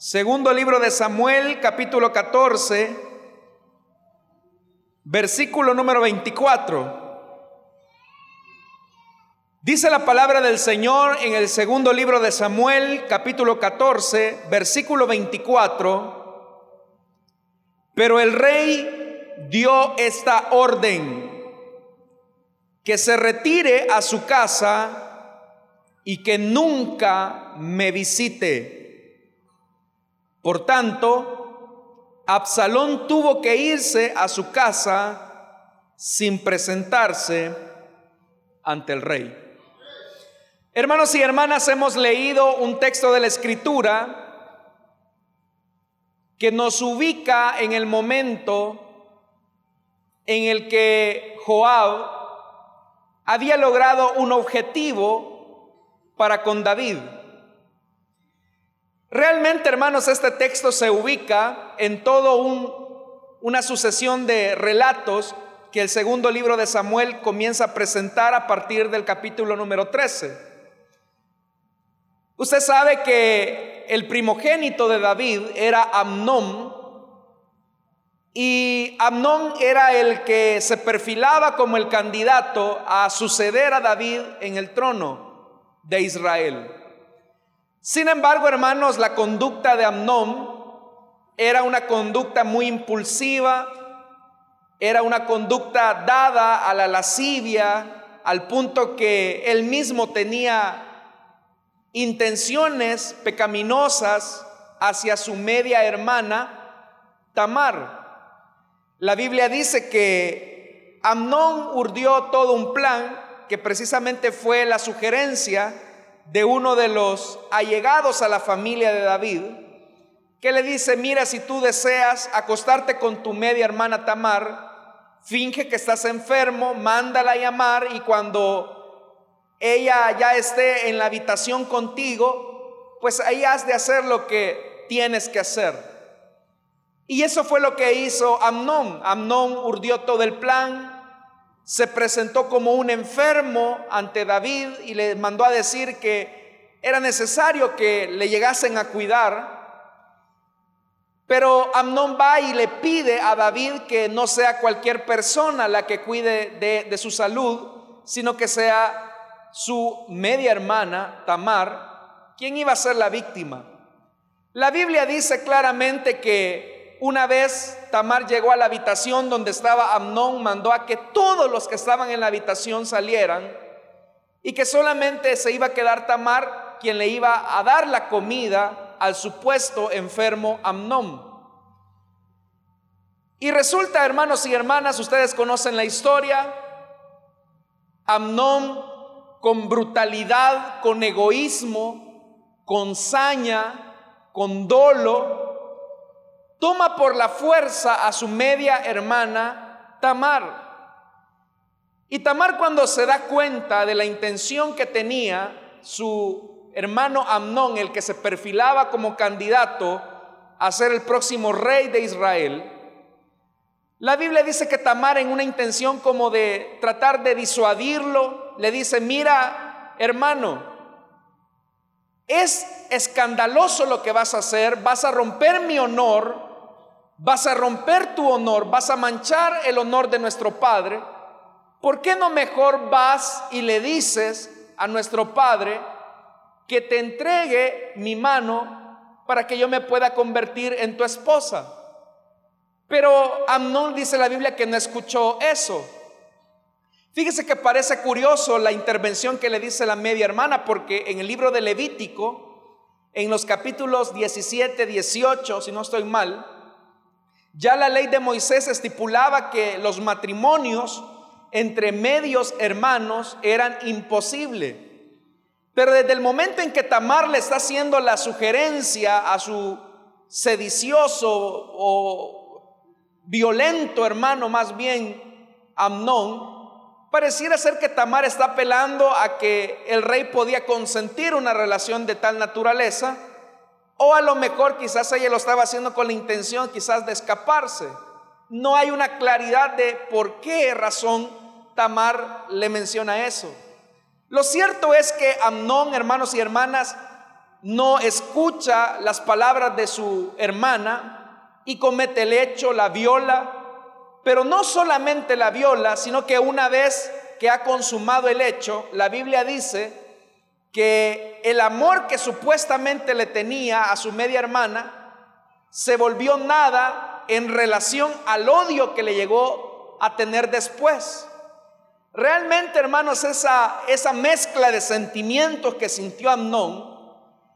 Segundo libro de Samuel, capítulo 14, versículo número 24. Dice la palabra del Señor en el segundo libro de Samuel, capítulo 14, versículo 24. Pero el rey dio esta orden, que se retire a su casa y que nunca me visite. Por tanto, Absalón tuvo que irse a su casa sin presentarse ante el rey. Hermanos y hermanas, hemos leído un texto de la escritura que nos ubica en el momento en el que Joab había logrado un objetivo para con David. Realmente, hermanos, este texto se ubica en todo una sucesión de relatos que el segundo libro de Samuel comienza a presentar a partir del capítulo número 13. Usted sabe que el primogénito de David era Amnón y Amnón era el que se perfilaba como el candidato a suceder a David en el trono de Israel. Sin embargo, hermanos, la conducta de Amnón era una conducta muy impulsiva, era una conducta dada a la lascivia, al punto que él mismo tenía intenciones pecaminosas hacia su media hermana Tamar. La Biblia dice que Amnón urdió todo un plan que precisamente fue la sugerencia de uno de los allegados a la familia de David, que le dice, mira, si tú deseas acostarte con tu media hermana Tamar, finge que estás enfermo, mándala llamar y cuando ella ya esté en la habitación contigo, pues ahí has de hacer lo que tienes que hacer. Y eso fue lo que hizo Amnón. Amnón urdió todo el plan, se presentó como un enfermo ante David y le mandó a decir que era necesario que le llegasen a cuidar. Pero Amnón va y le pide a David que no sea cualquier persona la que cuide de, de su salud, sino que sea su media hermana, Tamar, quien iba a ser la víctima. La Biblia dice claramente que una vez Tamar llegó a la habitación donde estaba Amnón, mandó a que todos los que estaban en la habitación salieran y que solamente se iba a quedar Tamar quien le iba a dar la comida al supuesto enfermo Amnón. Y resulta, hermanos y hermanas, ustedes conocen la historia, Amnón con brutalidad, con egoísmo, con saña, con dolo, toma por la fuerza a su media hermana Tamar. Y Tamar cuando se da cuenta de la intención que tenía su hermano Amnón, el que se perfilaba como candidato a ser el próximo rey de Israel, la Biblia dice que Tamar en una intención como de tratar de disuadirlo, le dice, mira, hermano, es escandaloso lo que vas a hacer, vas a romper mi honor, vas a romper tu honor, vas a manchar el honor de nuestro Padre, ¿por qué no mejor vas y le dices a nuestro Padre que te entregue mi mano para que yo me pueda convertir en tu esposa? Pero Amnón dice la Biblia que no escuchó eso. Fíjese que parece curioso la intervención que le dice la media hermana, porque en el libro de Levítico, en los capítulos 17, 18, si no estoy mal, ya la ley de Moisés estipulaba que los matrimonios entre medios hermanos eran imposibles. Pero desde el momento en que Tamar le está haciendo la sugerencia a su sedicioso o violento hermano, más bien Amnón, pareciera ser que Tamar está apelando a que el rey podía consentir una relación de tal naturaleza o a lo mejor quizás ella lo estaba haciendo con la intención quizás de escaparse. No hay una claridad de por qué razón Tamar le menciona eso. Lo cierto es que Amnón, hermanos y hermanas, no escucha las palabras de su hermana y comete el hecho, la viola, pero no solamente la viola, sino que una vez que ha consumado el hecho, la Biblia dice que el amor que supuestamente le tenía a su media hermana se volvió nada en relación al odio que le llegó a tener después. Realmente, hermanos, esa, esa mezcla de sentimientos que sintió Amnón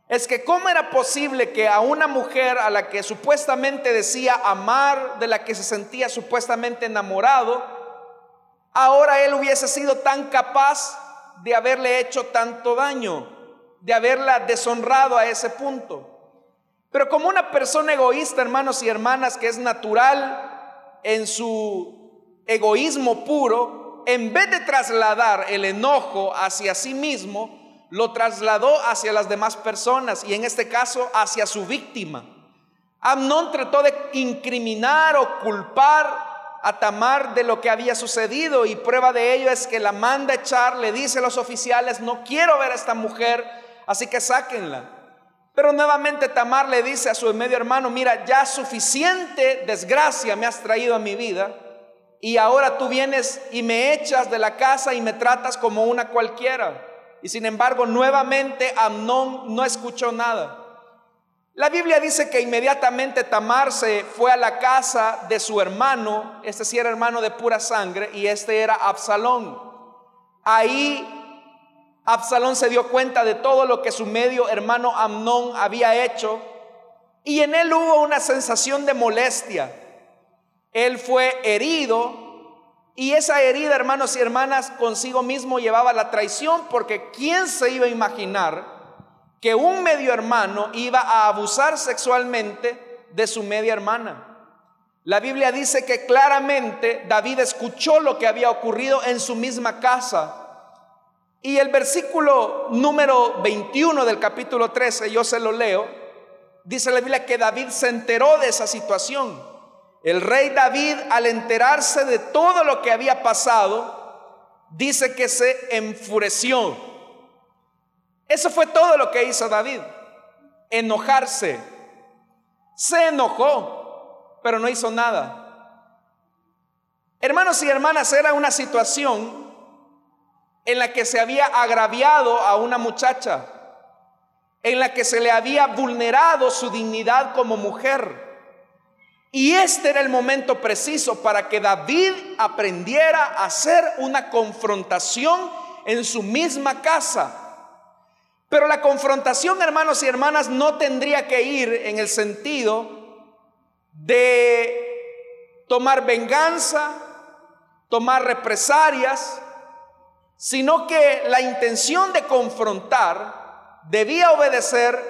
es que cómo era posible que a una mujer a la que supuestamente decía amar, de la que se sentía supuestamente enamorado, ahora él hubiese sido tan capaz de haberle hecho tanto daño, de haberla deshonrado a ese punto. Pero como una persona egoísta, hermanos y hermanas, que es natural en su egoísmo puro, en vez de trasladar el enojo hacia sí mismo, lo trasladó hacia las demás personas y en este caso hacia su víctima. Amnón trató de incriminar o culpar a Tamar de lo que había sucedido y prueba de ello es que la manda echar, le dice a los oficiales, no quiero ver a esta mujer, así que sáquenla. Pero nuevamente Tamar le dice a su medio hermano, mira, ya suficiente desgracia me has traído a mi vida y ahora tú vienes y me echas de la casa y me tratas como una cualquiera. Y sin embargo, nuevamente Amnón no escuchó nada. La Biblia dice que inmediatamente Tamar se fue a la casa de su hermano, este sí era hermano de pura sangre, y este era Absalón. Ahí Absalón se dio cuenta de todo lo que su medio hermano Amnón había hecho, y en él hubo una sensación de molestia. Él fue herido, y esa herida, hermanos y hermanas, consigo mismo llevaba la traición, porque ¿quién se iba a imaginar? Que un medio hermano iba a abusar sexualmente de su media hermana. La Biblia dice que claramente David escuchó lo que había ocurrido en su misma casa. Y el versículo número 21 del capítulo 13, yo se lo leo, dice la Biblia que David se enteró de esa situación. El rey David, al enterarse de todo lo que había pasado, dice que se enfureció eso fue todo lo que hizo David. Enojarse. Se enojó, pero no hizo nada. Hermanos y hermanas, era una situación en la que se había agraviado a una muchacha, en la que se le había vulnerado su dignidad como mujer. Y este era el momento preciso para que David aprendiera a hacer una confrontación en su misma casa pero la confrontación, hermanos y hermanas, no tendría que ir en el sentido de tomar venganza, tomar represalias, sino que la intención de confrontar debía obedecer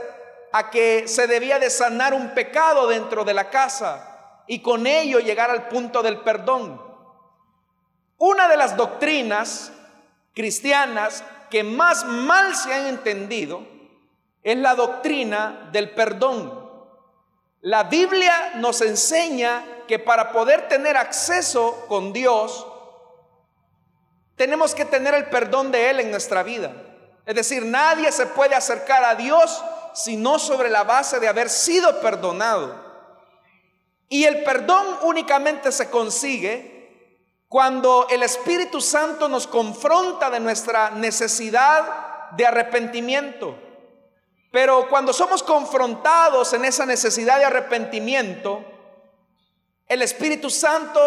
a que se debía de sanar un pecado dentro de la casa y con ello llegar al punto del perdón. Una de las doctrinas cristianas que más mal se han entendido es la doctrina del perdón. La Biblia nos enseña que para poder tener acceso con Dios, tenemos que tener el perdón de Él en nuestra vida. Es decir, nadie se puede acercar a Dios sino sobre la base de haber sido perdonado. Y el perdón únicamente se consigue cuando el Espíritu Santo nos confronta de nuestra necesidad de arrepentimiento. Pero cuando somos confrontados en esa necesidad de arrepentimiento, el Espíritu Santo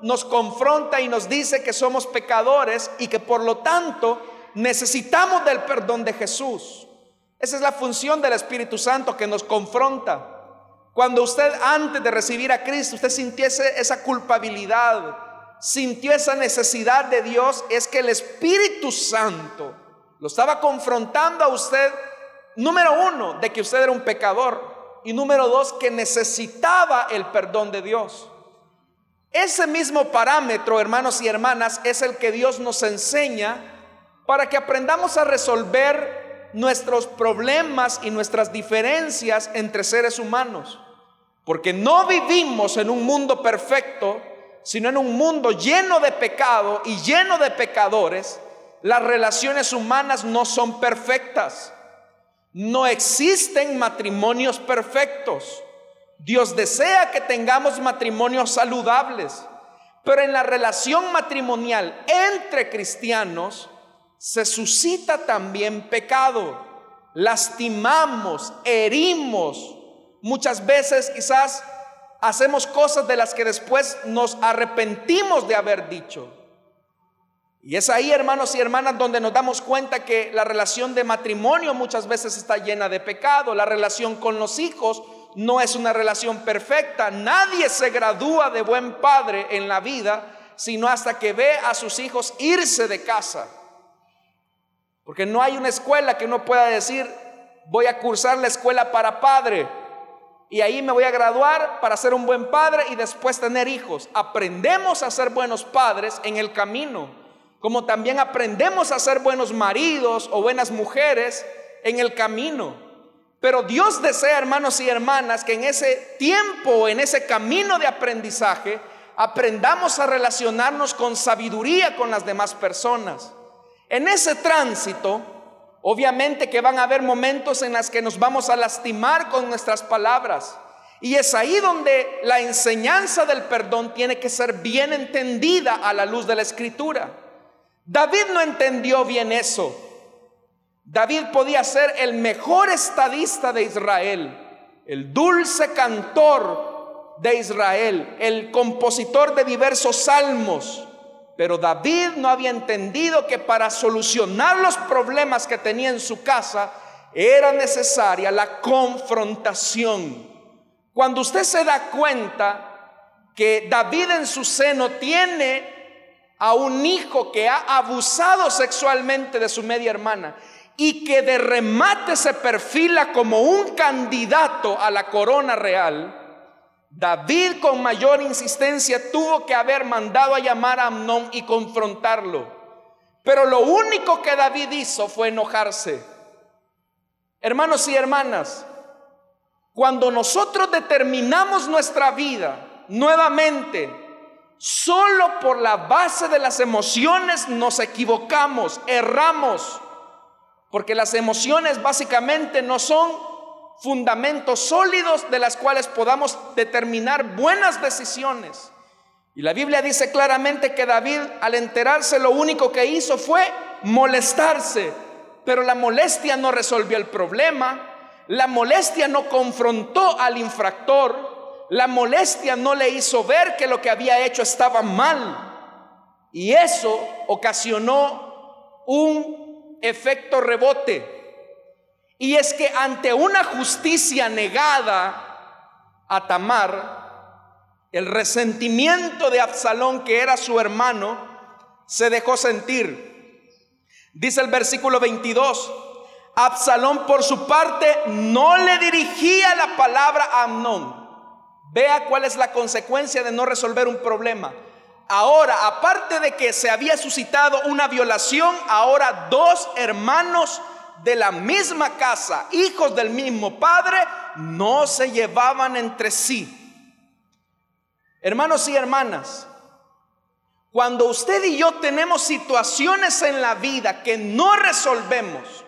nos confronta y nos dice que somos pecadores y que por lo tanto necesitamos del perdón de Jesús. Esa es la función del Espíritu Santo que nos confronta. Cuando usted antes de recibir a Cristo, usted sintiese esa culpabilidad, sintió esa necesidad de Dios es que el Espíritu Santo lo estaba confrontando a usted, número uno, de que usted era un pecador y número dos, que necesitaba el perdón de Dios. Ese mismo parámetro, hermanos y hermanas, es el que Dios nos enseña para que aprendamos a resolver nuestros problemas y nuestras diferencias entre seres humanos. Porque no vivimos en un mundo perfecto, sino en un mundo lleno de pecado y lleno de pecadores, las relaciones humanas no son perfectas. No existen matrimonios perfectos. Dios desea que tengamos matrimonios saludables, pero en la relación matrimonial entre cristianos se suscita también pecado. Lastimamos, herimos. Muchas veces quizás hacemos cosas de las que después nos arrepentimos de haber dicho. Y es ahí, hermanos y hermanas, donde nos damos cuenta que la relación de matrimonio muchas veces está llena de pecado. La relación con los hijos no es una relación perfecta. Nadie se gradúa de buen padre en la vida sino hasta que ve a sus hijos irse de casa. Porque no hay una escuela que uno pueda decir, voy a cursar la escuela para padre y ahí me voy a graduar para ser un buen padre y después tener hijos. Aprendemos a ser buenos padres en el camino, como también aprendemos a ser buenos maridos o buenas mujeres en el camino. Pero Dios desea, hermanos y hermanas, que en ese tiempo, en ese camino de aprendizaje, aprendamos a relacionarnos con sabiduría con las demás personas. En ese tránsito, Obviamente que van a haber momentos en los que nos vamos a lastimar con nuestras palabras. Y es ahí donde la enseñanza del perdón tiene que ser bien entendida a la luz de la escritura. David no entendió bien eso. David podía ser el mejor estadista de Israel, el dulce cantor de Israel, el compositor de diversos salmos, pero David no había entendido que para solucionar los problemas que tenía en su casa era necesaria la confrontación. Cuando usted se da cuenta que David en su seno tiene a un hijo que ha abusado sexualmente de su media hermana y que de remate se perfila como un candidato a la corona real, David con mayor insistencia tuvo que haber mandado a llamar a Amnón y confrontarlo. Pero lo único que David hizo fue enojarse. Hermanos y hermanas, cuando nosotros determinamos nuestra vida nuevamente, solo por la base de las emociones nos equivocamos, erramos, porque las emociones básicamente no son fundamentos sólidos de las cuales podamos determinar buenas decisiones. Y la Biblia dice claramente que David al enterarse lo único que hizo fue molestarse, pero la molestia no resolvió el problema, la molestia no confrontó al infractor, la molestia no le hizo ver que lo que había hecho estaba mal. Y eso ocasionó un efecto rebote y es que ante una justicia negada a Tamar, el resentimiento de Absalón, que era su hermano, se dejó sentir. Dice el versículo 22, Absalón por su parte no le dirigía la palabra a Amnón. Vea cuál es la consecuencia de no resolver un problema. Ahora, aparte de que se había suscitado una violación, ahora dos hermanos de la misma casa, hijos del mismo padre, no se llevaban entre sí. Hermanos y hermanas, cuando usted y yo tenemos situaciones en la vida que no resolvemos,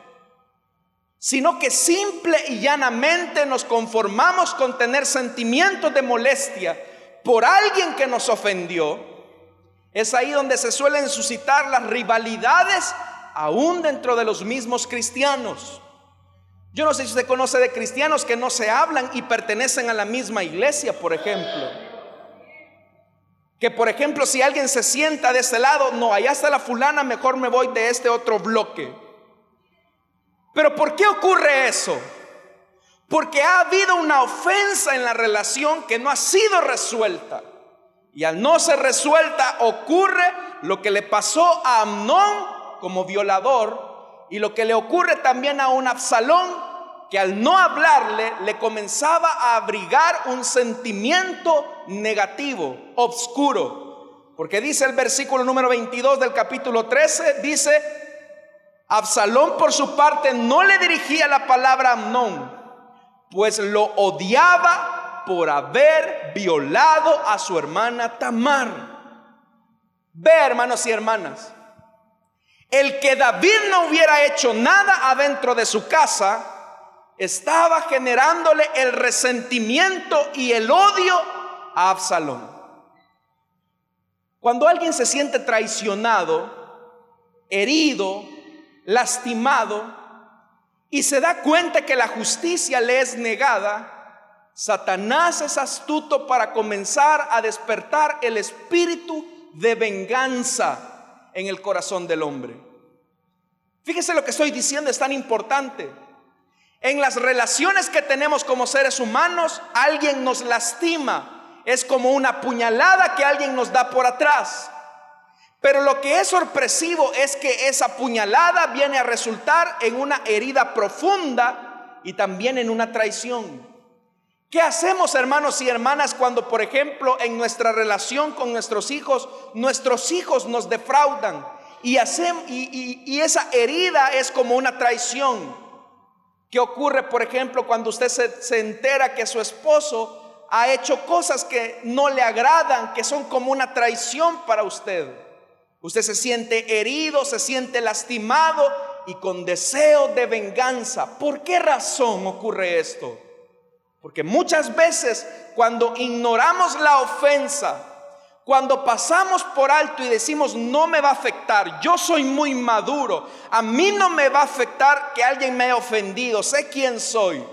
sino que simple y llanamente nos conformamos con tener sentimientos de molestia por alguien que nos ofendió, es ahí donde se suelen suscitar las rivalidades aún dentro de los mismos cristianos. Yo no sé si usted conoce de cristianos que no se hablan y pertenecen a la misma iglesia, por ejemplo. Que por ejemplo si alguien se sienta de ese lado, no, allá está la fulana, mejor me voy de este otro bloque. Pero ¿por qué ocurre eso? Porque ha habido una ofensa en la relación que no ha sido resuelta. Y al no ser resuelta ocurre lo que le pasó a Amnón como violador y lo que le ocurre también a un Absalón que al no hablarle le comenzaba a abrigar un sentimiento negativo, obscuro. Porque dice el versículo número 22 del capítulo 13, dice, Absalón por su parte no le dirigía la palabra a Amnón, pues lo odiaba por haber violado a su hermana Tamar. Ve, hermanos y hermanas, el que David no hubiera hecho nada adentro de su casa estaba generándole el resentimiento y el odio a Absalón. Cuando alguien se siente traicionado, herido, lastimado y se da cuenta que la justicia le es negada, Satanás es astuto para comenzar a despertar el espíritu de venganza en el corazón del hombre. Fíjese lo que estoy diciendo, es tan importante. En las relaciones que tenemos como seres humanos, alguien nos lastima, es como una puñalada que alguien nos da por atrás. Pero lo que es sorpresivo es que esa puñalada viene a resultar en una herida profunda y también en una traición. ¿Qué hacemos hermanos y hermanas cuando, por ejemplo, en nuestra relación con nuestros hijos, nuestros hijos nos defraudan y, hacemos, y, esa herida es como una traición? ¿Qué ocurre, por ejemplo, cuando usted se, se entera que su esposo ha hecho cosas que no le agradan, que son como una traición para usted. Usted se siente herido, se siente lastimado y con deseo de venganza. ¿Por qué razón ocurre esto? Porque muchas veces cuando ignoramos la ofensa, cuando pasamos por alto y decimos no me va a afectar, yo soy muy maduro, a mí no me va a afectar que alguien me haya ofendido, sé quién soy.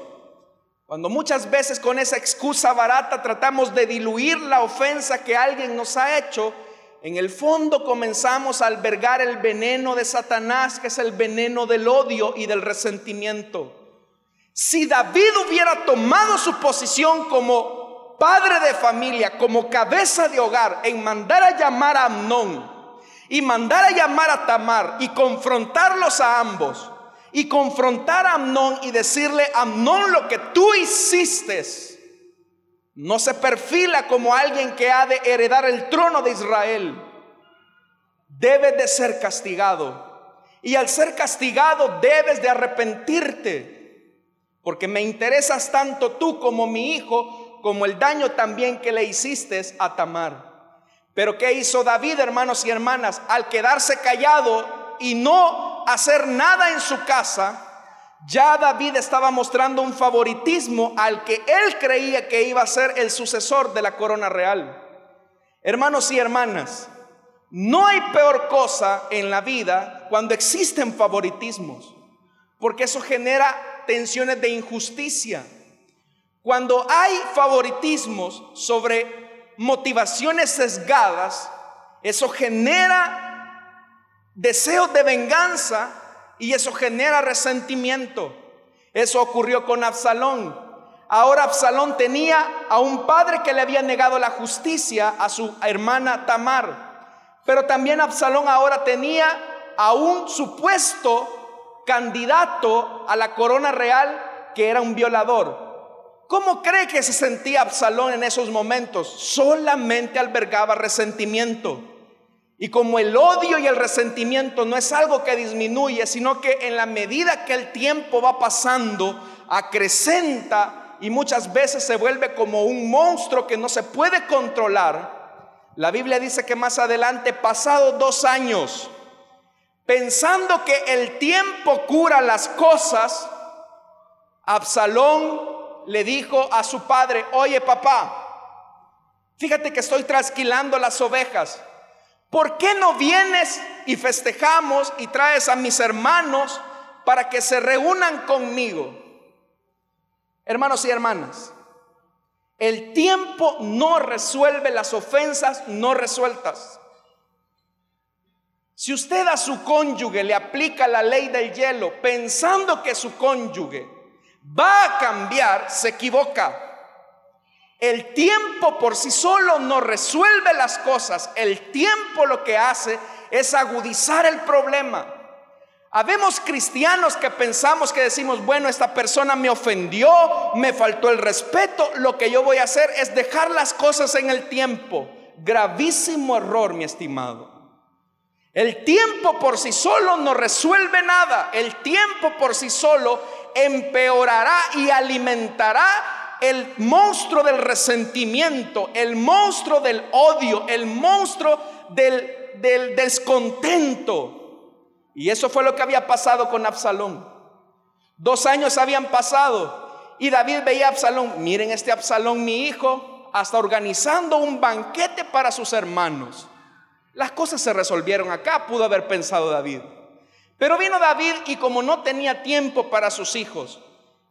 Cuando muchas veces con esa excusa barata tratamos de diluir la ofensa que alguien nos ha hecho, en el fondo comenzamos a albergar el veneno de Satanás, que es el veneno del odio y del resentimiento. Si David hubiera tomado su posición como padre de familia, como cabeza de hogar, en mandar a llamar a Amnón y mandar a llamar a Tamar y confrontarlos a ambos, y confrontar a Amnón y decirle, Amnón, lo que tú hiciste no se perfila como alguien que ha de heredar el trono de Israel. Debe de ser castigado. Y al ser castigado debes de arrepentirte. Porque me interesas tanto tú como mi hijo, como el daño también que le hiciste a Tamar. Pero ¿qué hizo David, hermanos y hermanas? Al quedarse callado y no hacer nada en su casa, ya David estaba mostrando un favoritismo al que él creía que iba a ser el sucesor de la corona real. Hermanos y hermanas, no hay peor cosa en la vida cuando existen favoritismos, porque eso genera tensiones de injusticia. Cuando hay favoritismos sobre motivaciones sesgadas, eso genera deseos de venganza y eso genera resentimiento. Eso ocurrió con Absalón. Ahora Absalón tenía a un padre que le había negado la justicia a su hermana Tamar. Pero también Absalón ahora tenía a un supuesto candidato a la corona real que era un violador. ¿Cómo cree que se sentía Absalón en esos momentos? Solamente albergaba resentimiento. Y como el odio y el resentimiento no es algo que disminuye, sino que en la medida que el tiempo va pasando, acrecenta y muchas veces se vuelve como un monstruo que no se puede controlar. La Biblia dice que más adelante, pasados dos años, pensando que el tiempo cura las cosas, Absalón le dijo a su padre, oye papá, fíjate que estoy trasquilando las ovejas. ¿Por qué no vienes y festejamos y traes a mis hermanos para que se reúnan conmigo? Hermanos y hermanas, el tiempo no resuelve las ofensas no resueltas. Si usted a su cónyuge le aplica la ley del hielo pensando que su cónyuge va a cambiar, se equivoca. El tiempo por sí solo no resuelve las cosas. El tiempo lo que hace es agudizar el problema. Habemos cristianos que pensamos que decimos, bueno, esta persona me ofendió, me faltó el respeto, lo que yo voy a hacer es dejar las cosas en el tiempo. Gravísimo error, mi estimado. El tiempo por sí solo no resuelve nada. El tiempo por sí solo empeorará y alimentará el monstruo del resentimiento, el monstruo del odio, el monstruo del, descontento. Y eso fue lo que había pasado con Absalón. Dos años habían pasado y David veía a Absalón, miren este Absalón mi hijo, hasta organizando un banquete para sus hermanos. Las cosas se resolvieron acá, pudo haber pensado David. Pero vino David y como no tenía tiempo para sus hijos,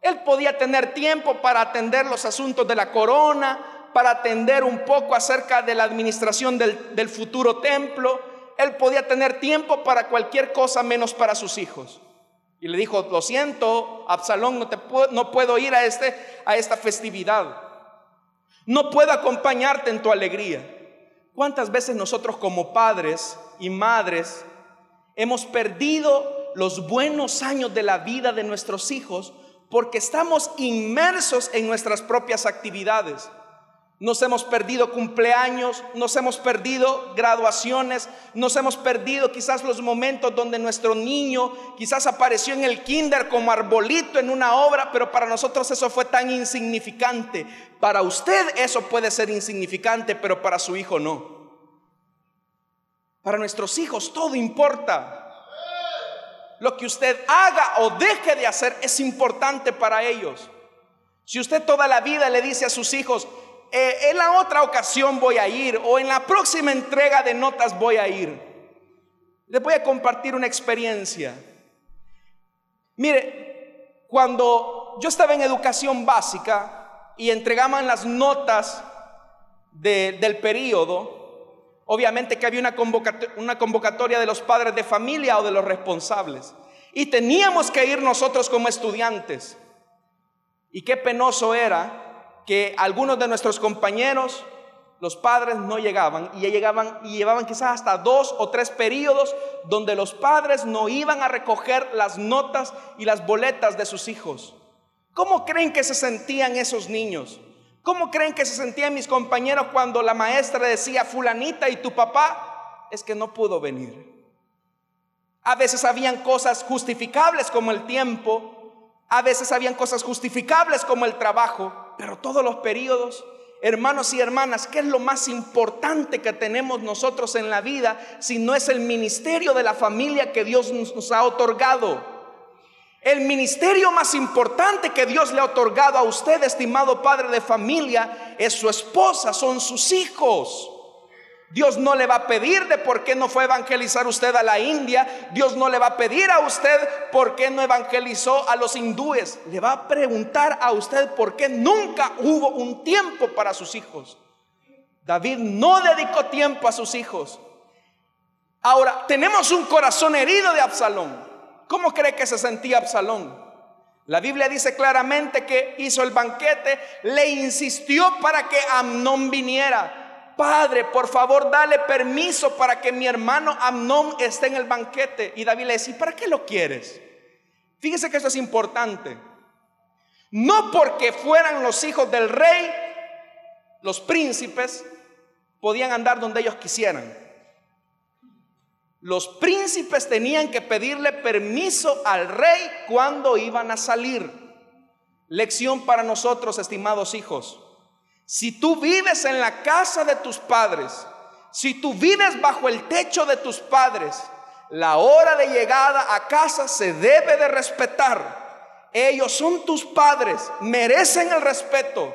él podía tener tiempo para atender los asuntos de la corona, para atender un poco acerca de la administración del, futuro templo. Él podía tener tiempo para cualquier cosa menos para sus hijos. Y le dijo, lo siento, Absalón, no, te puedo, no puedo ir a, este, a esta festividad. No puedo acompañarte en tu alegría. ¿Cuántas veces nosotros como padres y madres hemos perdido los buenos años de la vida de nuestros hijos porque estamos inmersos en nuestras propias actividades? Nos hemos perdido cumpleaños, nos hemos perdido graduaciones, nos hemos perdido quizás los momentos donde nuestro niño quizás apareció en el kinder como arbolito en una obra, pero para nosotros eso fue tan insignificante. Para usted eso puede ser insignificante, pero para su hijo no. Para nuestros hijos todo importa. Lo que usted haga o deje de hacer es importante para ellos. Si usted toda la vida le dice a sus hijos, eh, en la otra ocasión voy a ir o en la próxima entrega de notas voy a ir. Les voy a compartir una experiencia. Mire, cuando yo estaba en educación básica y entregaban las notas del periodo, obviamente que había una una convocatoria de los padres de familia o de los responsables. Y teníamos que ir nosotros como estudiantes. Y qué penoso era que algunos de nuestros compañeros, los padres no llegaban y llegaban y llevaban quizás hasta dos o tres periodos donde los padres no iban a recoger las notas y las boletas de sus hijos. ¿Cómo creen que se sentían esos niños? ¿Cómo creen que se sentían mis compañeros cuando la maestra decía, fulanita y tu papá es que no pudo venir? A veces habían cosas justificables como el tiempo, a veces habían cosas justificables como el trabajo, pero todos los periodos, hermanos y hermanas, ¿qué es lo más importante que tenemos nosotros en la vida si no es el ministerio de la familia que Dios nos ha otorgado? El ministerio más importante que Dios le ha otorgado a usted, estimado padre de familia, es su esposa, son sus hijos. Dios no le va a pedir de por qué no fue a evangelizar usted a la India. Dios no le va a pedir a usted por qué no evangelizó a los hindúes. Le va a preguntar a usted por qué nunca hubo un tiempo para sus hijos. David no dedicó tiempo a sus hijos. Ahora, tenemos un corazón herido de Absalón. ¿Cómo cree que se sentía Absalón? La Biblia dice claramente que hizo el banquete, le insistió para que Amnón viniera. Padre, por favor, dale permiso para que mi hermano Amnón esté en el banquete. Y David le dice, ¿para qué lo quieres? Fíjese que esto es importante. No porque fueran los hijos del rey, los príncipes, podían andar donde ellos quisieran. Los príncipes tenían que pedirle permiso al rey cuando iban a salir. Lección para nosotros, estimados hijos. Si tú vives en la casa de tus padres, si tú vives bajo el techo de tus padres, la hora de llegada a casa se debe de respetar. Ellos son tus padres, merecen el respeto.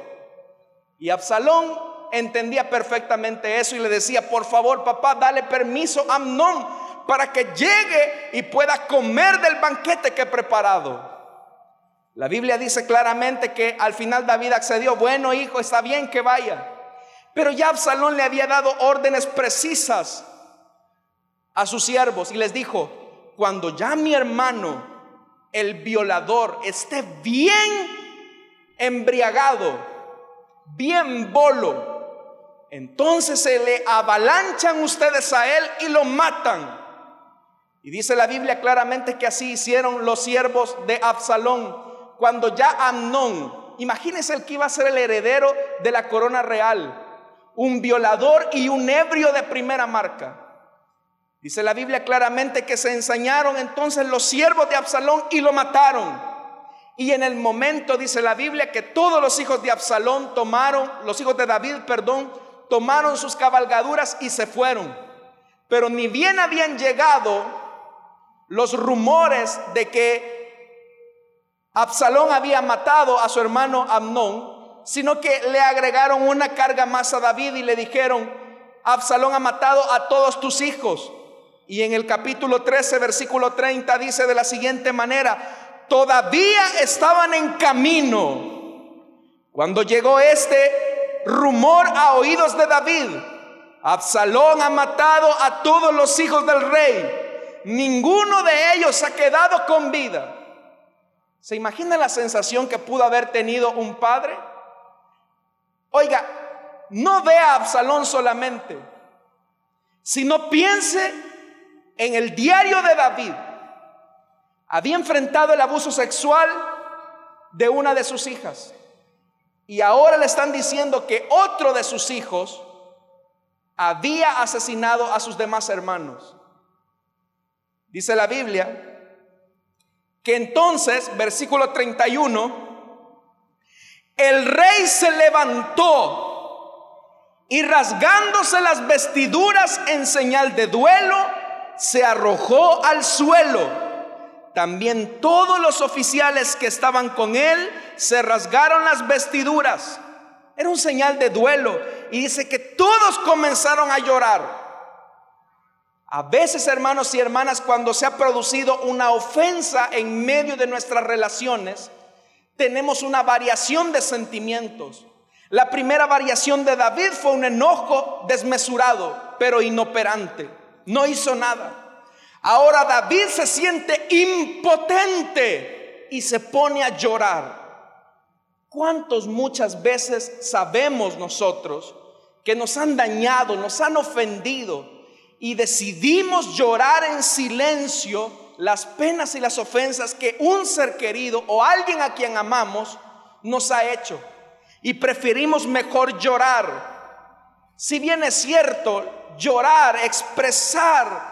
Y Absalón entendía perfectamente eso y le decía, por favor papá, dale permiso a Amnón para que llegue y pueda comer del banquete que he preparado. La Biblia dice claramente que al final David accedió, bueno hijo, está bien que vaya. Pero ya Absalón le había dado órdenes precisas a sus siervos y les dijo, cuando ya mi hermano, el violador, esté bien embriagado, bien bolo, entonces se le avalanchan ustedes a él y lo matan. Y dice la Biblia claramente que así hicieron los siervos de Absalón cuando ya Amnón, imagínense el que iba a ser el heredero de la corona real, un violador y un ebrio de primera marca. Dice la Biblia claramente que se ensañaron entonces los siervos de Absalón y lo mataron. Y en el momento dice la Biblia que todos los hijos de Absalón tomaron, los hijos de David, perdón, tomaron sus cabalgaduras y se fueron. Pero ni bien habían llegado los rumores de que Absalón había matado a su hermano Amnón, sino que le agregaron una carga más a David y le dijeron, Absalón ha matado a todos tus hijos. Y en el capítulo 13, versículo 30 dice de la siguiente manera, todavía estaban en camino cuando llegó este rumor a oídos de David. Absalón ha matado a todos los hijos del rey. Ninguno de ellos ha quedado con vida. ¿Se imagina la sensación que pudo haber tenido un padre? Oiga, no vea a Absalón solamente, sino piense en el diario de David. Había enfrentado el abuso sexual de una de sus hijas. Y ahora le están diciendo que otro de sus hijos había asesinado a sus demás hermanos. Dice la Biblia que entonces, versículo 31, el rey se levantó y rasgándose las vestiduras en señal de duelo, se arrojó al suelo. También todos los oficiales que estaban con él se rasgaron las vestiduras. Era un señal de duelo. Y dice que todos comenzaron a llorar. A veces, hermanos y hermanas, cuando se ha producido una ofensa en medio de nuestras relaciones, tenemos una variación de sentimientos. La primera variación de David fue un enojo desmesurado, pero inoperante. No hizo nada. Ahora David se siente impotente y se pone a llorar. ¿Cuántos muchas veces sabemos nosotros que nos han dañado, nos han ofendido y decidimos llorar en silencio las penas y las ofensas que un ser querido o alguien a quien amamos nos ha hecho? y preferimos mejor llorar. Si bien es cierto, llorar, expresar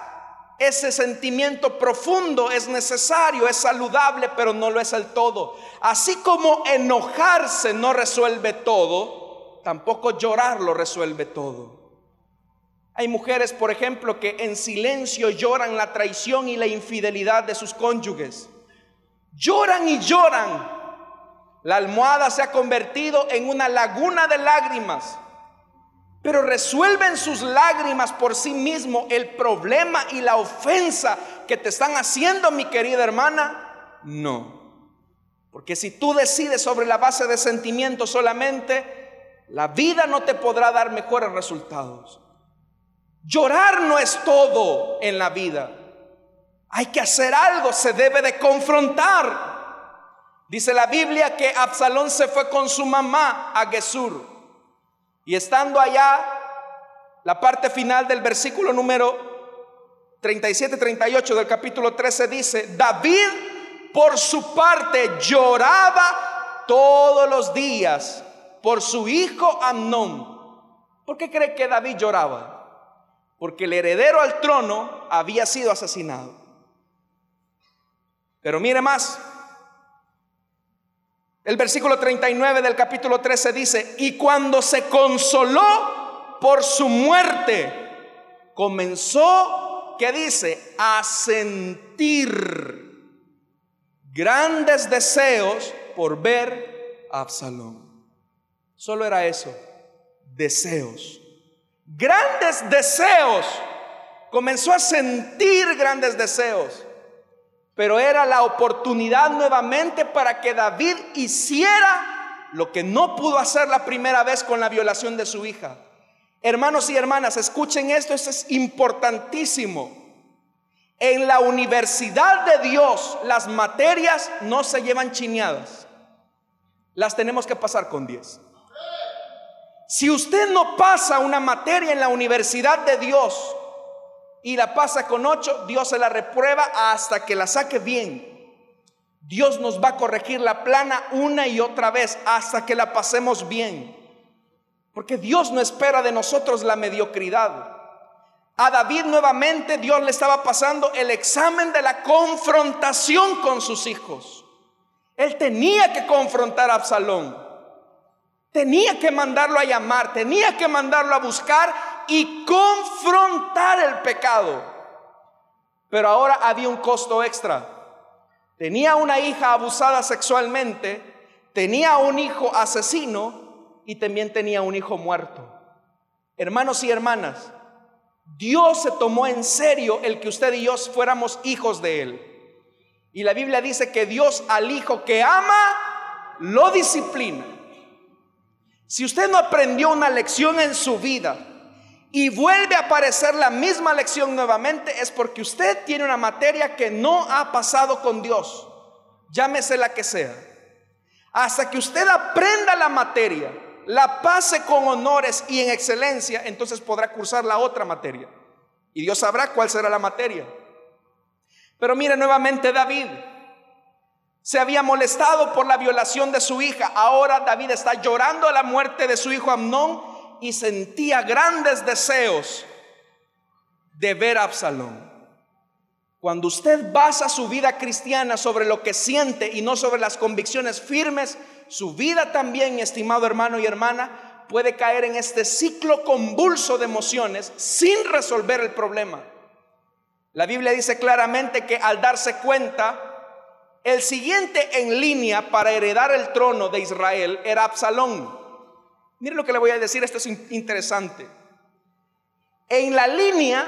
ese sentimiento profundo es necesario, es saludable, pero no lo es el todo. Así como enojarse no resuelve todo, tampoco llorar lo resuelve todo. Hay mujeres, por ejemplo, que en silencio lloran la traición y la infidelidad de sus cónyuges. Lloran y lloran la almohada se ha convertido en una laguna de lágrimas. Pero resuelven sus lágrimas por sí mismo el problema y la ofensa que te están haciendo, mi querida hermana. No. Porque si tú decides sobre la base de sentimientos solamente, la vida no te podrá dar mejores resultados. Llorar no es todo en la vida. Hay que hacer algo, se debe de confrontar. Dice la Biblia que Absalón se fue con su mamá a Gesur. Y estando allá, la parte final del versículo número 37-38 del capítulo 13 dice, David por su parte lloraba todos los días por su hijo Amnón. ¿Por qué cree que David lloraba? Porque el heredero al trono había sido asesinado. Pero mire más, el versículo 39 del capítulo 13 dice, y cuando se consoló por su muerte, comenzó, ¿qué dice? A sentir grandes deseos por ver a Absalón. Solo era eso, deseos. Grandes deseos. Comenzó a sentir grandes deseos pero era la oportunidad nuevamente para que David hiciera lo que no pudo hacer la primera vez con la violación de su hija. Hermanos y hermanas, escuchen esto, esto es importantísimo. En la universidad de Dios las materias no se llevan chineadas, las tenemos que pasar con 10. Si usted no pasa una materia en la universidad de Dios, y la pasa con ocho, Dios se la reprueba hasta que la saque bien. Dios nos va a corregir la plana una y otra vez hasta que la pasemos bien. Porque Dios no espera de nosotros la mediocridad. A David nuevamente Dios le estaba pasando el examen de la confrontación con sus hijos. Él tenía que confrontar a Absalón. Tenía que mandarlo a llamar, tenía que mandarlo a buscar y confrontar el pecado. Pero ahora había un costo extra. tenía una hija abusada sexualmente, tenía un hijo asesino y también tenía un hijo muerto. Hermanos y hermanas, Dios se tomó en serio el que usted y yo fuéramos hijos de Él. Y la Biblia dice que Dios al hijo que ama, lo disciplina. Si usted no aprendió una lección en su vida y vuelve a aparecer la misma lección nuevamente, es porque usted tiene una materia que no ha pasado con Dios, llámese la que sea. Hasta que usted aprenda la materia, la pase con honores y en excelencia, entonces podrá cursar la otra materia. Y Dios sabrá cuál será la materia. Pero mire nuevamente David. Se había molestado por la violación de su hija. Ahora David está llorando la muerte de su hijo Amnón y sentía grandes deseos de ver a Absalón. Cuando usted basa su vida cristiana sobre lo que siente y no sobre las convicciones firmes, su vida también, estimado hermano y hermana, puede caer en este ciclo convulso de emociones sin resolver el problema. La Biblia dice claramente que al darse cuenta, el siguiente en línea para heredar el trono de Israel era Absalón. Mire lo que le voy a decir, esto es interesante. En la línea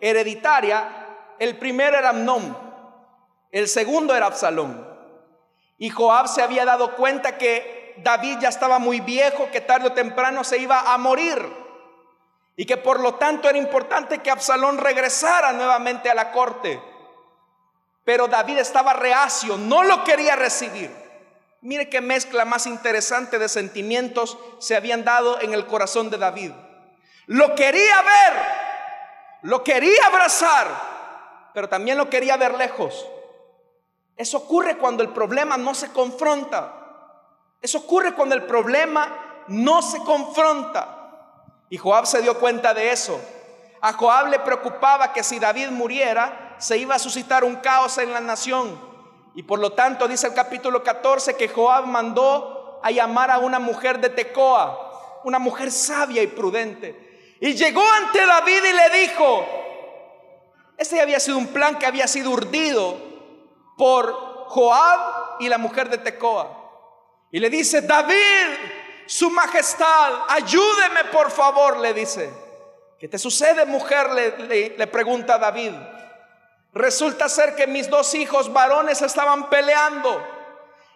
hereditaria, el primero era Amnón, el segundo era Absalón. Y Joab se había dado cuenta que David ya estaba muy viejo, que tarde o temprano se iba a morir. Y que por lo tanto era importante que Absalón regresara nuevamente a la corte. Pero David estaba reacio, no lo quería recibir. Mire qué mezcla más interesante de sentimientos se habían dado en el corazón de David. Lo quería ver, lo quería abrazar, pero también lo quería ver lejos. Eso ocurre cuando el problema no se confronta. Eso ocurre cuando el problema no se confronta. Y Joab se dio cuenta de eso. A Joab le preocupaba que si David muriera, se iba a suscitar un caos en la nación. Y por lo tanto dice el capítulo 14 que Joab mandó a llamar a una mujer de Tecoa, una mujer sabia y prudente. Y llegó ante David y le dijo, este había sido un plan que había sido urdido por Joab y la mujer de Tecoa. Y le dice, David, su majestad, ayúdeme por favor, le dice. ¿Qué te sucede, mujer? Le, le, pregunta David. Resulta ser que mis dos hijos varones estaban peleando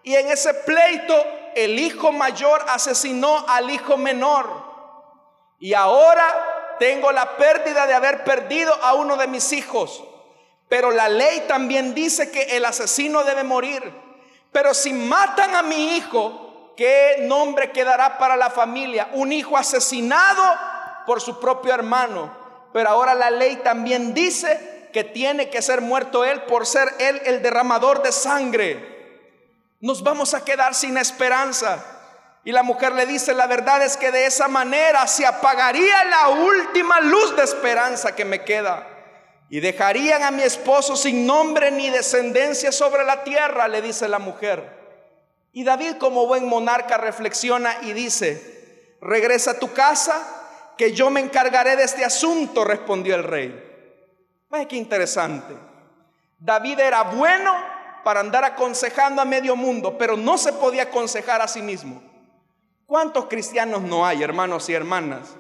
y en ese pleito el hijo mayor asesinó al hijo menor. Y ahora tengo la pérdida de haber perdido a uno de mis hijos. Pero la ley también dice que el asesino debe morir. Pero si matan a mi hijo, ¿qué nombre quedará para la familia? Un hijo asesinado por su propio hermano. Pero ahora la ley también dice que tiene que ser muerto él por ser él el derramador de sangre. Nos vamos a quedar sin esperanza. Y la mujer le dice, la verdad es que de esa manera se apagaría la última luz de esperanza que me queda y dejarían a mi esposo sin nombre ni descendencia sobre la tierra, le dice la mujer. Y David como buen monarca reflexiona y dice, regresa a tu casa, que yo me encargaré de este asunto, respondió el rey. Ay, qué interesante. David era bueno para andar aconsejando a medio mundo, pero no se podía aconsejar a sí mismo. ¿Cuántos cristianos no hay, hermanos y hermanas,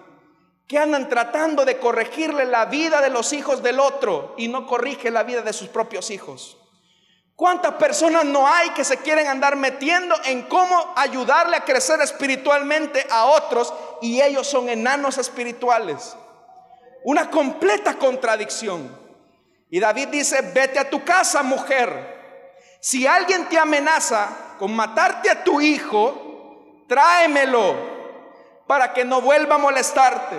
que andan tratando de corregirle la vida de los hijos del otro y no corrige la vida de sus propios hijos. ¿Cuántas personas no hay que se quieren andar metiendo en cómo ayudarle a crecer espiritualmente a otros y ellos son enanos espirituales? Una completa contradicción. Y David dice, vete a tu casa, mujer. Si alguien te amenaza con matarte a tu hijo, tráemelo para que no vuelva a molestarte.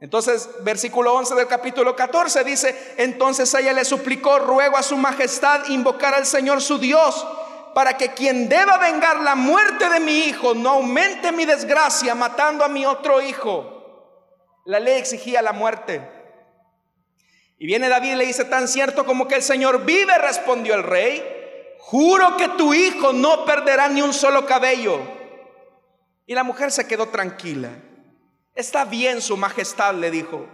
Entonces, versículo 11 del capítulo 14 dice, entonces ella le suplicó, ruego a su majestad invocar al Señor su Dios, para que quien deba vengar la muerte de mi hijo no aumente mi desgracia matando a mi otro hijo. La ley exigía la muerte. Y viene David y le dice, tan cierto como que el Señor vive, respondió el rey, juro que tu hijo no perderá ni un solo cabello. Y la mujer se quedó tranquila. Está bien, su majestad, le dijo.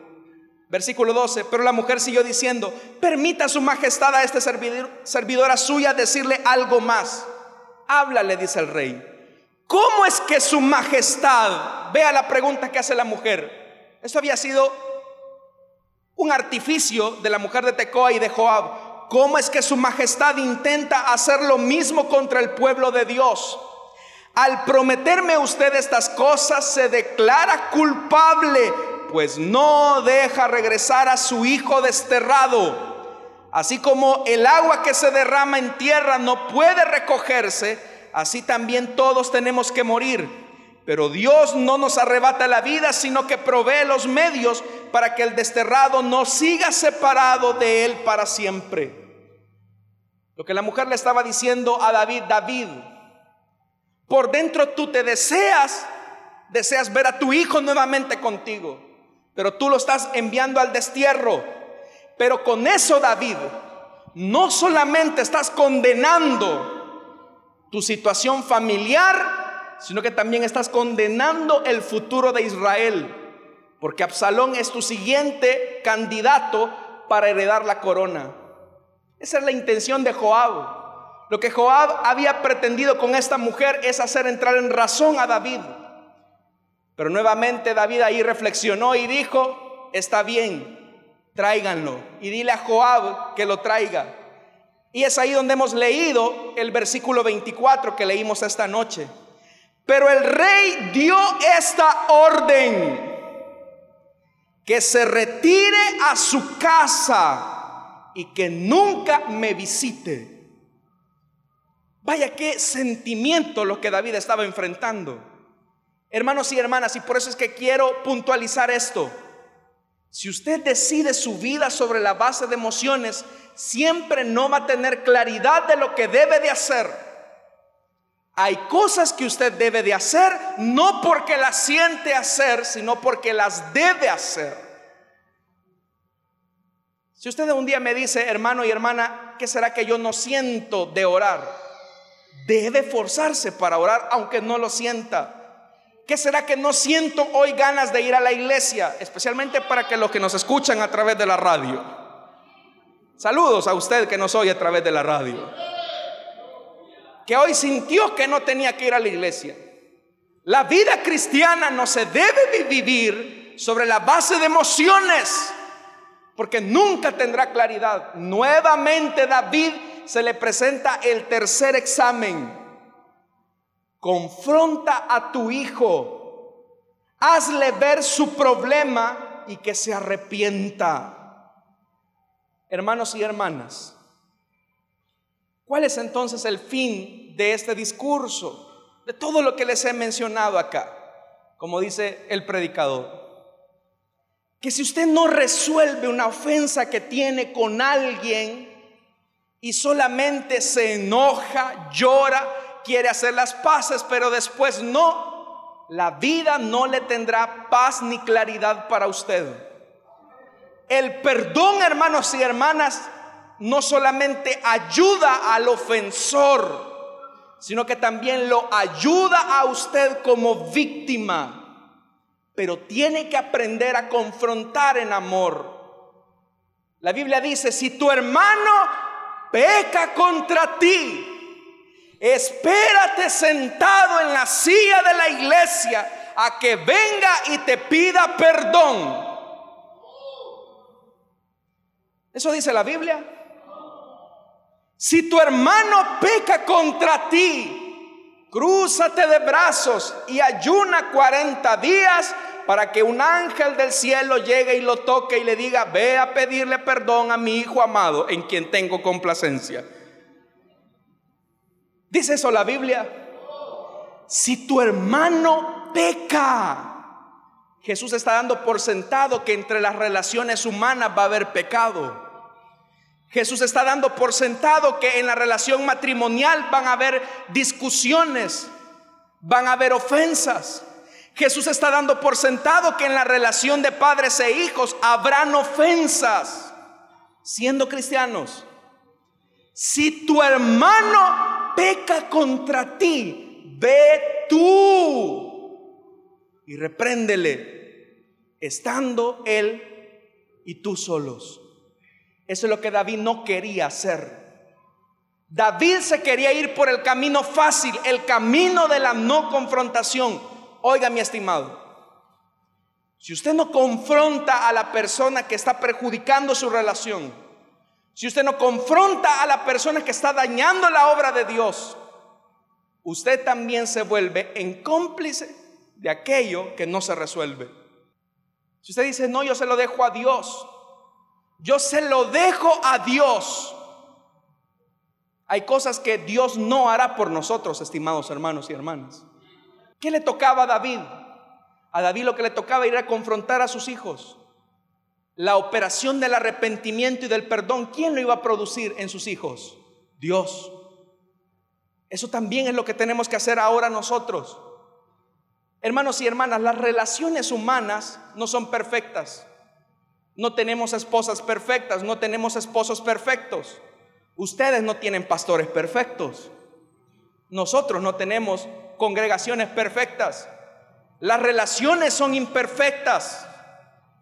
Versículo 12, pero la mujer siguió diciendo, permita su majestad a este servidor, servidora suya decirle algo más. Háblale, dice el rey. ¿Cómo es que su majestad, vea la pregunta que hace la mujer, esto había sido un artificio de la mujer de Tecoa y de Joab, ¿cómo es que su majestad intenta hacer lo mismo contra el pueblo de Dios? Al prometerme usted estas cosas, se declara culpable, pues no deja regresar a su hijo desterrado. Así como el agua que se derrama en tierra no puede recogerse, así también todos tenemos que morir. Pero Dios no nos arrebata la vida, sino que provee los medios para que el desterrado no siga separado de él para siempre. Lo que la mujer le estaba diciendo a David, David, por dentro tú te deseas, deseas ver a tu hijo nuevamente contigo, pero tú lo estás enviando al destierro. Pero con eso, David, no solamente estás condenando tu situación familiar, sino que también estás condenando el futuro de Israel, porque Absalón es tu siguiente candidato para heredar la corona. Esa es la intención de Joab. Lo que Joab había pretendido con esta mujer es hacer entrar en razón a David. Pero nuevamente David ahí reflexionó y dijo, está bien, tráiganlo. Y dile a Joab que lo traiga. Y es ahí donde hemos leído el versículo 24 que leímos esta noche. Pero el rey dio esta orden, que se retire a su casa y que nunca me visite. Vaya qué sentimiento lo que David estaba enfrentando. Hermanos y hermanas, y por eso es que quiero puntualizar esto. Si usted decide su vida sobre la base de emociones, siempre no va a tener claridad de lo que debe de hacer. Hay cosas que usted debe de hacer, no porque las siente hacer, sino porque las debe hacer. Si usted un día me dice, hermano y hermana, ¿qué será que yo no siento de orar? Debe forzarse para orar aunque no lo sienta. ¿Qué será que no siento hoy ganas de ir a la iglesia? Especialmente para que los que nos escuchan a través de la radio. Saludos a usted que nos oye a través de la radio que hoy sintió que no tenía que ir a la iglesia. La vida cristiana no se debe vivir sobre la base de emociones, porque nunca tendrá claridad. Nuevamente David se le presenta el tercer examen. Confronta a tu hijo, hazle ver su problema y que se arrepienta. Hermanos y hermanas, ¿Cuál es entonces el fin de este discurso? De todo lo que les he mencionado acá, como dice el predicador. Que si usted no resuelve una ofensa que tiene con alguien y solamente se enoja, llora, quiere hacer las paces, pero después no, la vida no le tendrá paz ni claridad para usted. El perdón, hermanos y hermanas, no solamente ayuda al ofensor, sino que también lo ayuda a usted como víctima. Pero tiene que aprender a confrontar en amor. La Biblia dice, si tu hermano peca contra ti, espérate sentado en la silla de la iglesia a que venga y te pida perdón. Eso dice la Biblia. Si tu hermano peca contra ti, crúzate de brazos y ayuna 40 días para que un ángel del cielo llegue y lo toque y le diga, ve a pedirle perdón a mi hijo amado en quien tengo complacencia. Dice eso la Biblia. Si tu hermano peca, Jesús está dando por sentado que entre las relaciones humanas va a haber pecado. Jesús está dando por sentado que en la relación matrimonial van a haber discusiones, van a haber ofensas. Jesús está dando por sentado que en la relación de padres e hijos habrán ofensas, siendo cristianos. Si tu hermano peca contra ti, ve tú y repréndele, estando él y tú solos. Eso es lo que David no quería hacer. David se quería ir por el camino fácil, el camino de la no confrontación. Oiga, mi estimado, si usted no confronta a la persona que está perjudicando su relación, si usted no confronta a la persona que está dañando la obra de Dios, usted también se vuelve en cómplice de aquello que no se resuelve. Si usted dice, no, yo se lo dejo a Dios, yo se lo dejo a Dios. Hay cosas que Dios no hará por nosotros, estimados hermanos y hermanas. ¿Qué le tocaba a David? A David lo que le tocaba era confrontar a sus hijos. La operación del arrepentimiento y del perdón, ¿quién lo iba a producir en sus hijos? Dios. Eso también es lo que tenemos que hacer ahora nosotros. Hermanos y hermanas, las relaciones humanas no son perfectas. No tenemos esposas perfectas, no tenemos esposos perfectos. Ustedes no tienen pastores perfectos. Nosotros no tenemos congregaciones perfectas. Las relaciones son imperfectas,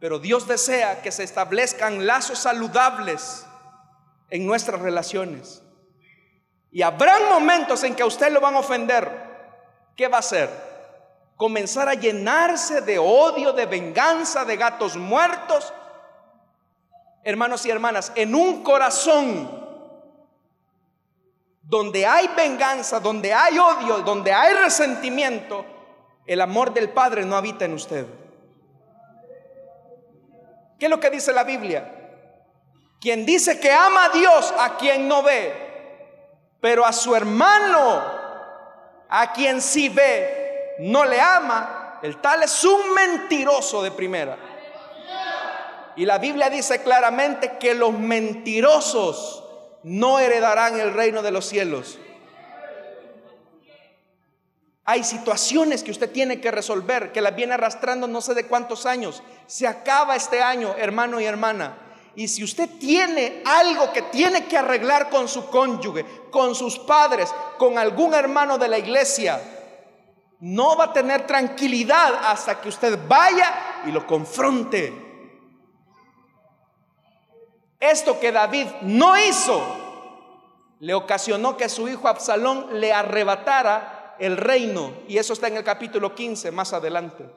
pero Dios desea que se establezcan lazos saludables en nuestras relaciones. Y habrán momentos en que a usted lo van a ofender. ¿Qué va a hacer? Comenzar a llenarse de odio, de venganza, de gatos muertos hermanos y hermanas, en un corazón donde hay venganza, donde hay odio, donde hay resentimiento, el amor del Padre no habita en usted. ¿Qué es lo que dice la Biblia? Quien dice que ama a Dios, a quien no ve, pero a su hermano, a quien sí ve, no le ama, el tal es un mentiroso de primera. Y la Biblia dice claramente que los mentirosos no heredarán el reino de los cielos. Hay situaciones que usted tiene que resolver, que las viene arrastrando no sé de cuántos años. Se acaba este año, hermano y hermana. Y si usted tiene algo que tiene que arreglar con su cónyuge, con sus padres, con algún hermano de la iglesia, no va a tener tranquilidad hasta que usted vaya y lo confronte. Esto que David no hizo le ocasionó que su hijo Absalón le arrebatara el reino. Y eso está en el capítulo 15 más adelante.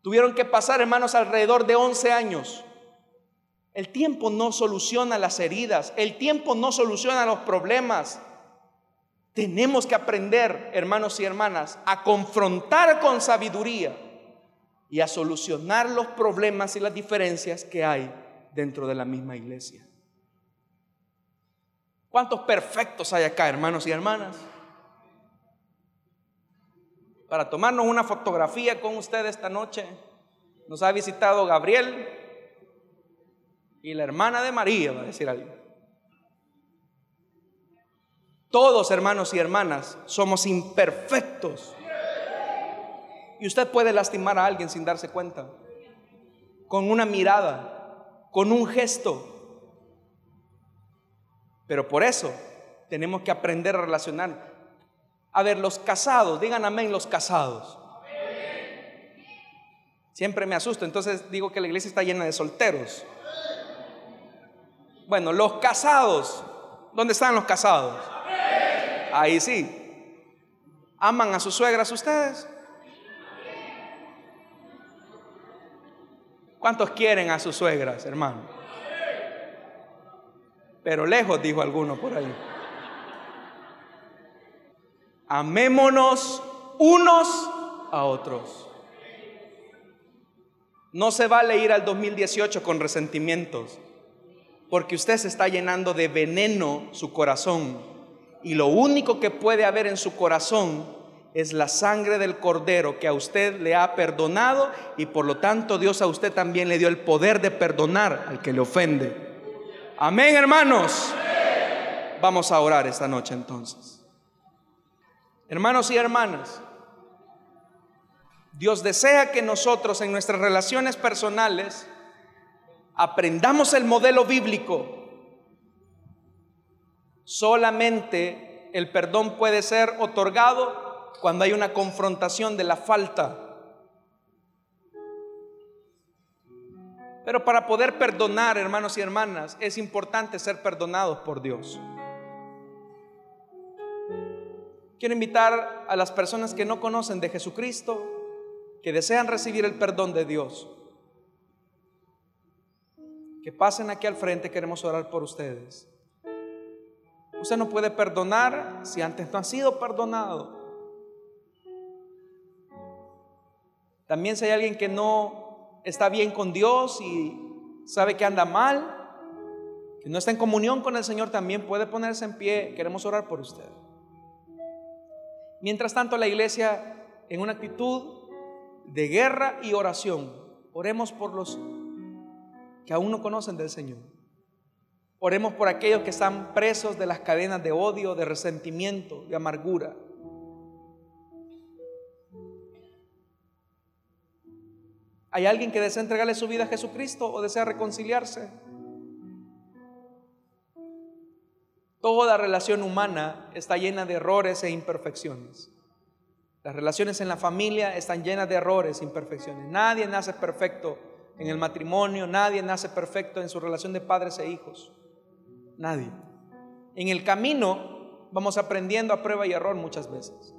Tuvieron que pasar, hermanos, alrededor de 11 años. El tiempo no soluciona las heridas, el tiempo no soluciona los problemas. Tenemos que aprender, hermanos y hermanas, a confrontar con sabiduría y a solucionar los problemas y las diferencias que hay dentro de la misma iglesia. ¿Cuántos perfectos hay acá, hermanos y hermanas? Para tomarnos una fotografía con usted esta noche, nos ha visitado Gabriel y la hermana de María, va a decir alguien. Todos, hermanos y hermanas, somos imperfectos. Y usted puede lastimar a alguien sin darse cuenta. Con una mirada, con un gesto. Pero por eso tenemos que aprender a relacionar. A ver, los casados, digan amén los casados. Siempre me asusto, entonces digo que la iglesia está llena de solteros. Bueno, los casados, ¿dónde están los casados? Ahí sí. ¿Aman a sus suegras ustedes? ¿Cuántos quieren a sus suegras, hermano? Pero lejos, dijo alguno por ahí. Amémonos unos a otros. No se vale ir al 2018 con resentimientos, porque usted se está llenando de veneno su corazón. Y lo único que puede haber en su corazón es la sangre del cordero que a usted le ha perdonado y por lo tanto Dios a usted también le dio el poder de perdonar al que le ofende. Amén, hermanos. Vamos a orar esta noche entonces. Hermanos y hermanas, Dios desea que nosotros en nuestras relaciones personales aprendamos el modelo bíblico. Solamente el perdón puede ser otorgado cuando hay una confrontación de la falta. Pero para poder perdonar, hermanos y hermanas, es importante ser perdonados por Dios. Quiero invitar a las personas que no conocen de Jesucristo, que desean recibir el perdón de Dios, que pasen aquí al frente, queremos orar por ustedes. Usted no puede perdonar si antes no ha sido perdonado. También si hay alguien que no está bien con Dios y sabe que anda mal, que no está en comunión con el Señor, también puede ponerse en pie. Queremos orar por usted. Mientras tanto, la iglesia en una actitud de guerra y oración, oremos por los que aún no conocen del Señor. Oremos por aquellos que están presos de las cadenas de odio, de resentimiento, de amargura. ¿Hay alguien que desea entregarle su vida a Jesucristo o desea reconciliarse? Toda relación humana está llena de errores e imperfecciones. Las relaciones en la familia están llenas de errores e imperfecciones. Nadie nace perfecto en el matrimonio, nadie nace perfecto en su relación de padres e hijos. Nadie. En el camino vamos aprendiendo a prueba y error muchas veces.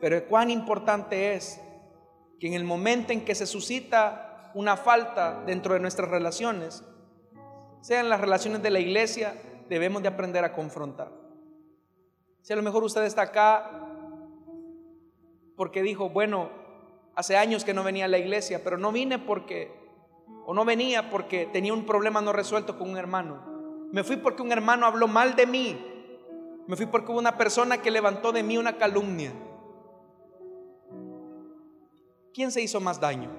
Pero cuán importante es que en el momento en que se suscita una falta dentro de nuestras relaciones, sean las relaciones de la iglesia, debemos de aprender a confrontar. Si a lo mejor usted está acá porque dijo, bueno, hace años que no venía a la iglesia, pero no vine porque, o no venía porque tenía un problema no resuelto con un hermano. Me fui porque un hermano habló mal de mí. Me fui porque hubo una persona que levantó de mí una calumnia. ¿Quién se hizo más daño?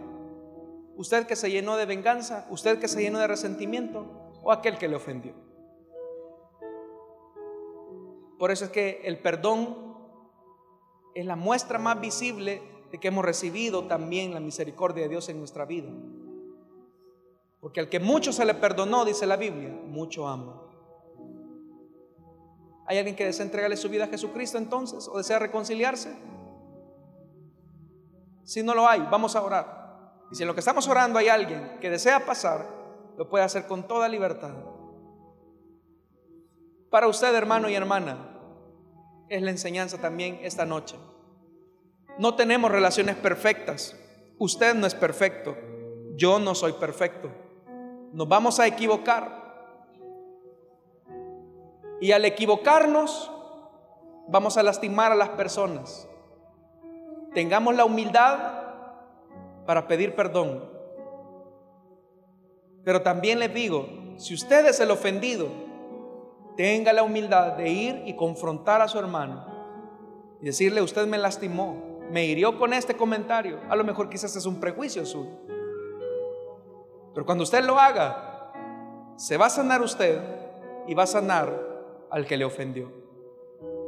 ¿Usted que se llenó de venganza? ¿Usted que se llenó de resentimiento? ¿O aquel que le ofendió? Por eso es que el perdón es la muestra más visible de que hemos recibido también la misericordia de Dios en nuestra vida. Porque al que mucho se le perdonó, dice la Biblia, mucho ama. ¿Hay alguien que desea entregarle su vida a Jesucristo entonces o desea reconciliarse? Si no lo hay, vamos a orar. Y si en lo que estamos orando hay alguien que desea pasar, lo puede hacer con toda libertad. Para usted, hermano y hermana, es la enseñanza también esta noche. No tenemos relaciones perfectas. Usted no es perfecto. Yo no soy perfecto. Nos vamos a equivocar. Y al equivocarnos, vamos a lastimar a las personas. Tengamos la humildad para pedir perdón. Pero también les digo, si usted es el ofendido, tenga la humildad de ir y confrontar a su hermano y decirle, usted me lastimó, me hirió con este comentario. A lo mejor quizás es un prejuicio suyo. Pero cuando usted lo haga, se va a sanar usted y va a sanar al que le ofendió.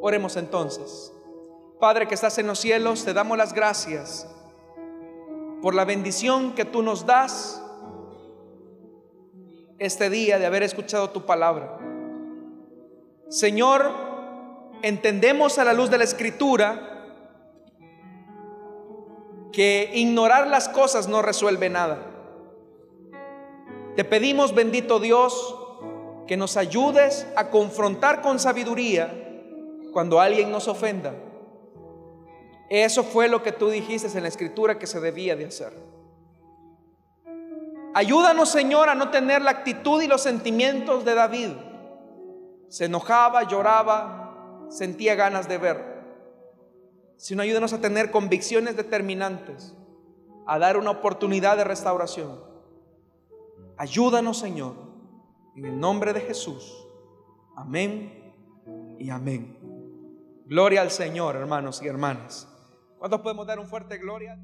Oremos entonces. Padre que estás en los cielos, te damos las gracias por la bendición que tú nos das este día de haber escuchado tu palabra. Señor, entendemos a la luz de la escritura que ignorar las cosas no resuelve nada. Te pedimos, bendito Dios, que nos ayudes a confrontar con sabiduría cuando alguien nos ofenda eso fue lo que tú dijiste en la escritura que se debía de hacer. Ayúdanos, Señor, a no tener la actitud y los sentimientos de David. Se enojaba, lloraba, sentía ganas de ver. Sino ayúdanos a tener convicciones determinantes, a dar una oportunidad de restauración. Ayúdanos, Señor, en el nombre de Jesús. Amén y amén. Gloria al Señor, hermanos y hermanas. ¿Cuántos podemos dar un fuerte gloria?